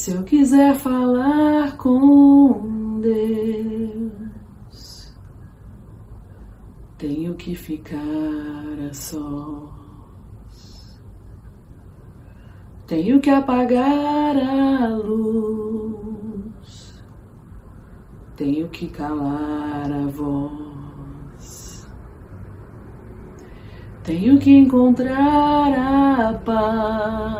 Se eu quiser falar com Deus, tenho que ficar a sós. Tenho que apagar a luz, tenho que calar a voz, tenho que encontrar a paz,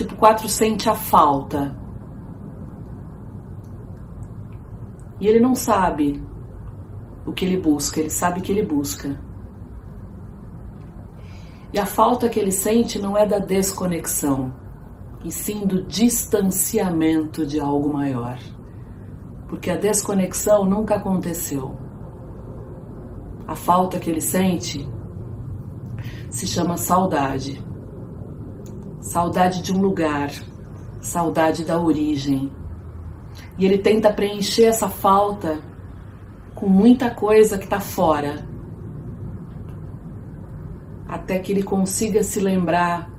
Tipo 4 sente a falta. E ele não sabe o que ele busca, ele sabe que ele busca. E a falta que ele sente não é da desconexão, e sim do distanciamento de algo maior. Porque a desconexão nunca aconteceu. A falta que ele sente se chama saudade. Saudade de um lugar, saudade da origem. E ele tenta preencher essa falta com muita coisa que está fora, até que ele consiga se lembrar,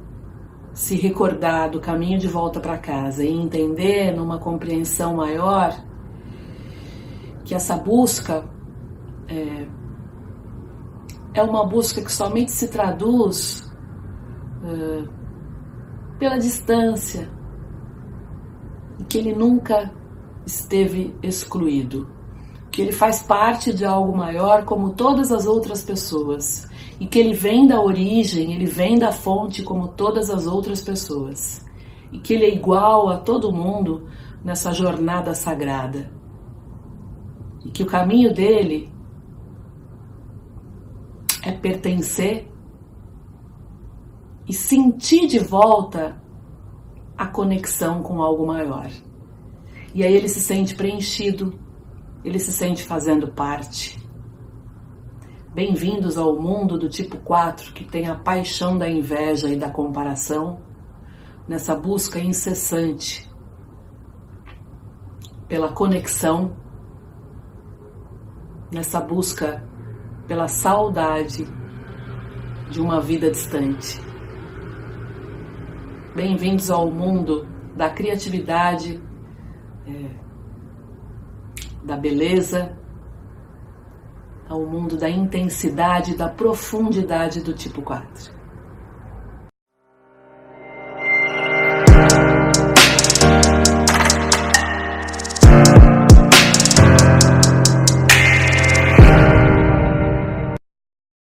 se recordar do caminho de volta para casa e entender numa compreensão maior que essa busca é, é uma busca que somente se traduz é, pela distância e que ele nunca esteve excluído, que ele faz parte de algo maior como todas as outras pessoas e que ele vem da origem, ele vem da fonte como todas as outras pessoas, e que ele é igual a todo mundo nessa jornada sagrada. E que o caminho dele é pertencer e sentir de volta a conexão com algo maior. E aí ele se sente preenchido, ele se sente fazendo parte. Bem-vindos ao mundo do tipo 4 que tem a paixão da inveja e da comparação, nessa busca incessante pela conexão, nessa busca pela saudade de uma vida distante. Bem-vindos ao mundo da criatividade, é, da beleza ao mundo da intensidade, da profundidade do tipo 4.